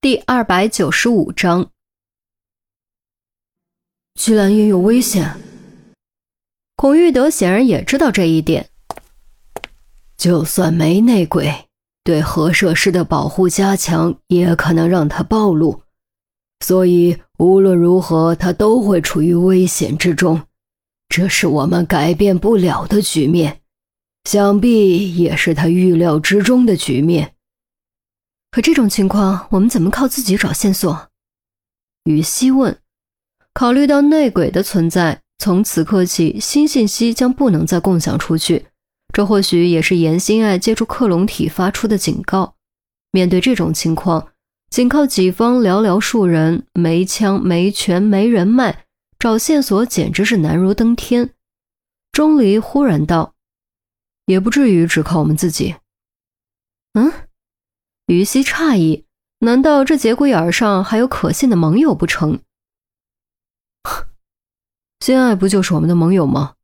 第二百九十五章，居兰烟有危险。孔玉德显然也知道这一点。就算没内鬼，对核设施的保护加强，也可能让他暴露。所以无论如何，他都会处于危险之中。这是我们改变不了的局面，想必也是他预料之中的局面。可这种情况，我们怎么靠自己找线索？于西问。考虑到内鬼的存在，从此刻起，新信息将不能再共享出去。这或许也是严心爱借助克隆体发出的警告。面对这种情况，仅靠己方寥寥数人，没枪、没权、没人脉，找线索简直是难如登天。钟离忽然道：“也不至于只靠我们自己。”嗯。于西诧异：“难道这节骨眼上还有可信的盟友不成？”心爱不就是我们的盟友吗？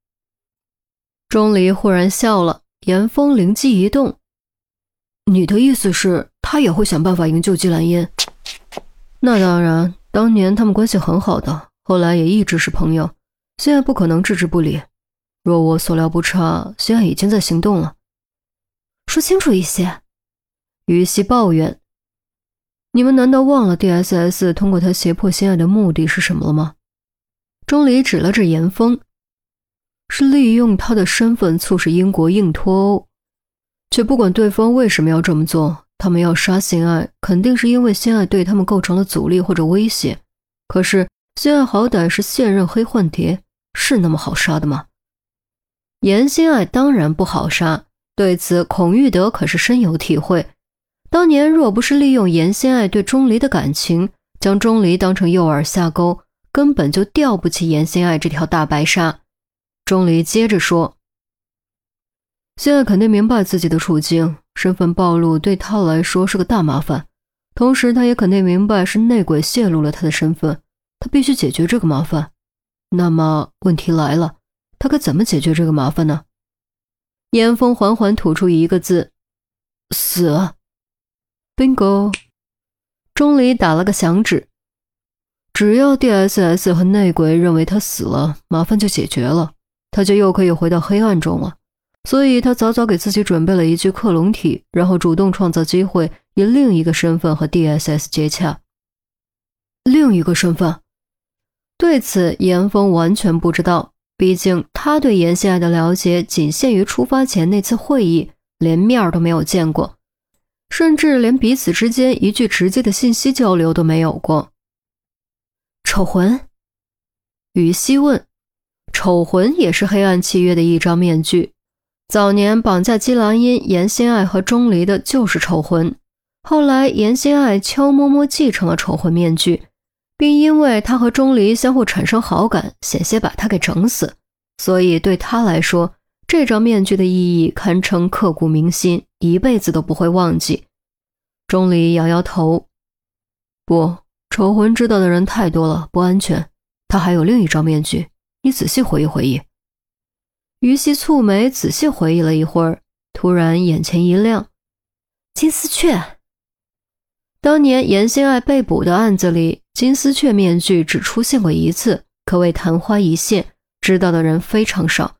钟离忽然笑了，严峰灵机一动：“你的意思是，他也会想办法营救季兰烟？那当然，当年他们关系很好的，后来也一直是朋友，现在不可能置之不理。若我所料不差，心爱已经在行动了。说清楚一些。”于西抱怨：“你们难道忘了 D.S.S 通过他胁迫心爱的目的是什么了吗？”钟离指了指严峰：“是利用他的身份促使英国硬脱欧。却不管对方为什么要这么做，他们要杀心爱，肯定是因为心爱对他们构成了阻力或者威胁。可是心爱好歹是现任黑幻蝶，是那么好杀的吗？严心爱当然不好杀，对此孔玉德可是深有体会。”当年若不是利用严心爱对钟离的感情，将钟离当成诱饵下钩，根本就吊不起严心爱这条大白鲨。钟离接着说：“心爱肯定明白自己的处境，身份暴露对他来说是个大麻烦。同时，他也肯定明白是内鬼泄露了他的身份，他必须解决这个麻烦。那么问题来了，他该怎么解决这个麻烦呢？”严峰缓缓吐出一个字：“死。” bingo，钟离打了个响指。只要 D.S.S 和内鬼认为他死了，麻烦就解决了，他就又可以回到黑暗中了。所以他早早给自己准备了一具克隆体，然后主动创造机会，以另一个身份和 D.S.S 接洽。另一个身份？对此，严峰完全不知道。毕竟他对严心爱的了解仅限于出发前那次会议，连面都没有见过。甚至连彼此之间一句直接的信息交流都没有过。丑魂，于西问：“丑魂也是黑暗契约的一张面具。早年绑架姬兰英、严心爱和钟离的就是丑魂。后来严心爱悄摸摸继承了丑魂面具，并因为他和钟离相互产生好感，险些把他给整死。所以对他来说，这张面具的意义堪称刻骨铭心。”一辈子都不会忘记。钟离摇摇头，不，丑魂知道的人太多了，不安全。他还有另一张面具，你仔细回忆回忆。于西蹙眉，仔细回忆了一会儿，突然眼前一亮：金丝雀。当年严心爱被捕的案子里，金丝雀面具只出现过一次，可谓昙花一现，知道的人非常少，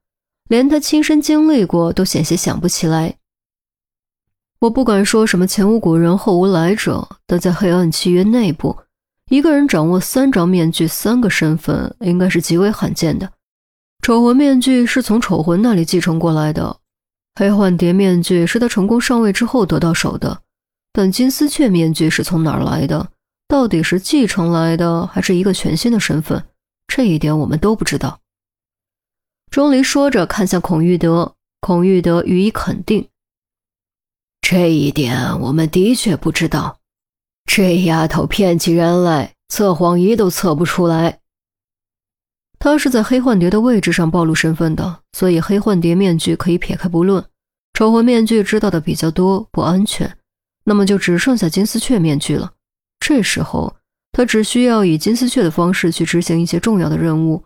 连他亲身经历过都险些想不起来。我不敢说什么前无古人后无来者，但在黑暗契约内部，一个人掌握三张面具、三个身份，应该是极为罕见的。丑魂面具是从丑魂那里继承过来的，黑幻蝶面具是他成功上位之后得到手的，但金丝雀面具是从哪儿来的？到底是继承来的，还是一个全新的身份？这一点我们都不知道。钟离说着，看向孔玉德，孔玉德予以肯定。这一点我们的确不知道，这丫头骗起人来，测谎仪都测不出来。她是在黑幻蝶的位置上暴露身份的，所以黑幻蝶面具可以撇开不论。丑魂面具知道的比较多，不安全，那么就只剩下金丝雀面具了。这时候，他只需要以金丝雀的方式去执行一些重要的任务，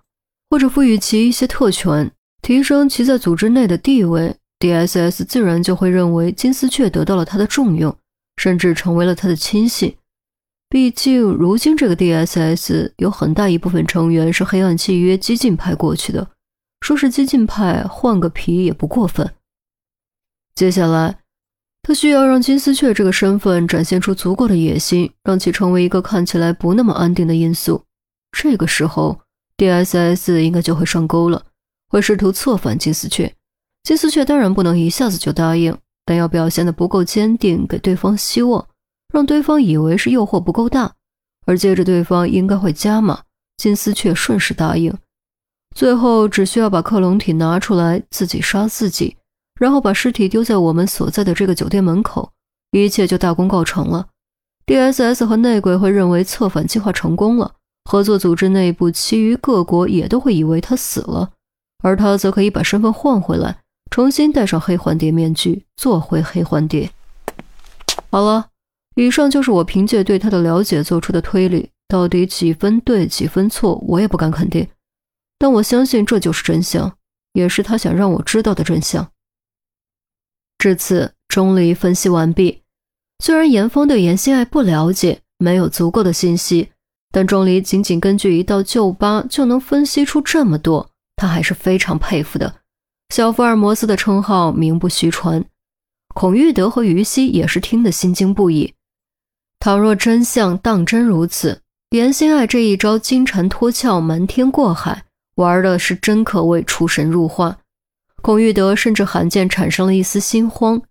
或者赋予其一些特权，提升其在组织内的地位。D.S.S 自然就会认为金丝雀得到了他的重用，甚至成为了他的亲信。毕竟如今这个 DSS 有很大一部分成员是黑暗契约激进派过去的，说是激进派换个皮也不过分。接下来，他需要让金丝雀这个身份展现出足够的野心，让其成为一个看起来不那么安定的因素。这个时候，DSS 应该就会上钩了，会试图策反金丝雀。金丝雀当然不能一下子就答应，但要表现得不够坚定，给对方希望。让对方以为是诱惑不够大，而接着对方应该会加码，金丝雀顺势答应，最后只需要把克隆体拿出来，自己杀自己，然后把尸体丢在我们所在的这个酒店门口，一切就大功告成了。D.S.S 和内鬼会认为策反计划成功了，合作组织内部其余各国也都会以为他死了，而他则可以把身份换回来，重新戴上黑环蝶面具，做回黑环蝶。好了。以上就是我凭借对他的了解做出的推理，到底几分对几分错，我也不敢肯定。但我相信这就是真相，也是他想让我知道的真相。至此，钟离分析完毕。虽然严峰对严心爱不了解，没有足够的信息，但钟离仅仅根据一道旧疤就能分析出这么多，他还是非常佩服的。小福尔摩斯的称号名不虚传，孔玉德和于西也是听得心惊不已。倘若真相当真如此，严心爱这一招金蝉脱壳、瞒天过海，玩的是真可谓出神入化。孔玉德甚至罕见产生了一丝心慌。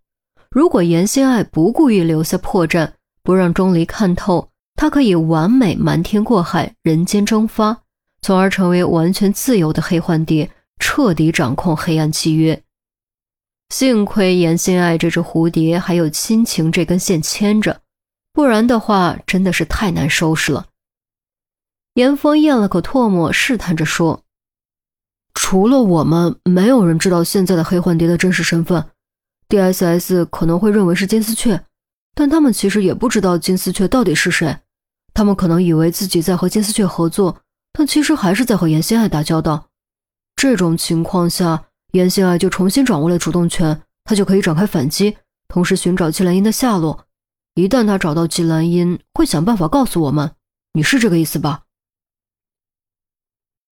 如果严心爱不故意留下破绽，不让钟离看透，他可以完美瞒天过海、人间蒸发，从而成为完全自由的黑幻蝶，彻底掌控黑暗契约。幸亏严心爱这只蝴蝶还有亲情这根线牵着。不然的话，真的是太难收拾了。严峰咽了口唾沫，试探着说：“除了我们，没有人知道现在的黑幻蝶的真实身份。D.S.S 可能会认为是金丝雀，但他们其实也不知道金丝雀到底是谁。他们可能以为自己在和金丝雀合作，但其实还是在和严心爱打交道。这种情况下，严心爱就重新掌握了主动权，他就可以展开反击，同时寻找季兰英的下落。”一旦他找到季兰英，会想办法告诉我们。你是这个意思吧？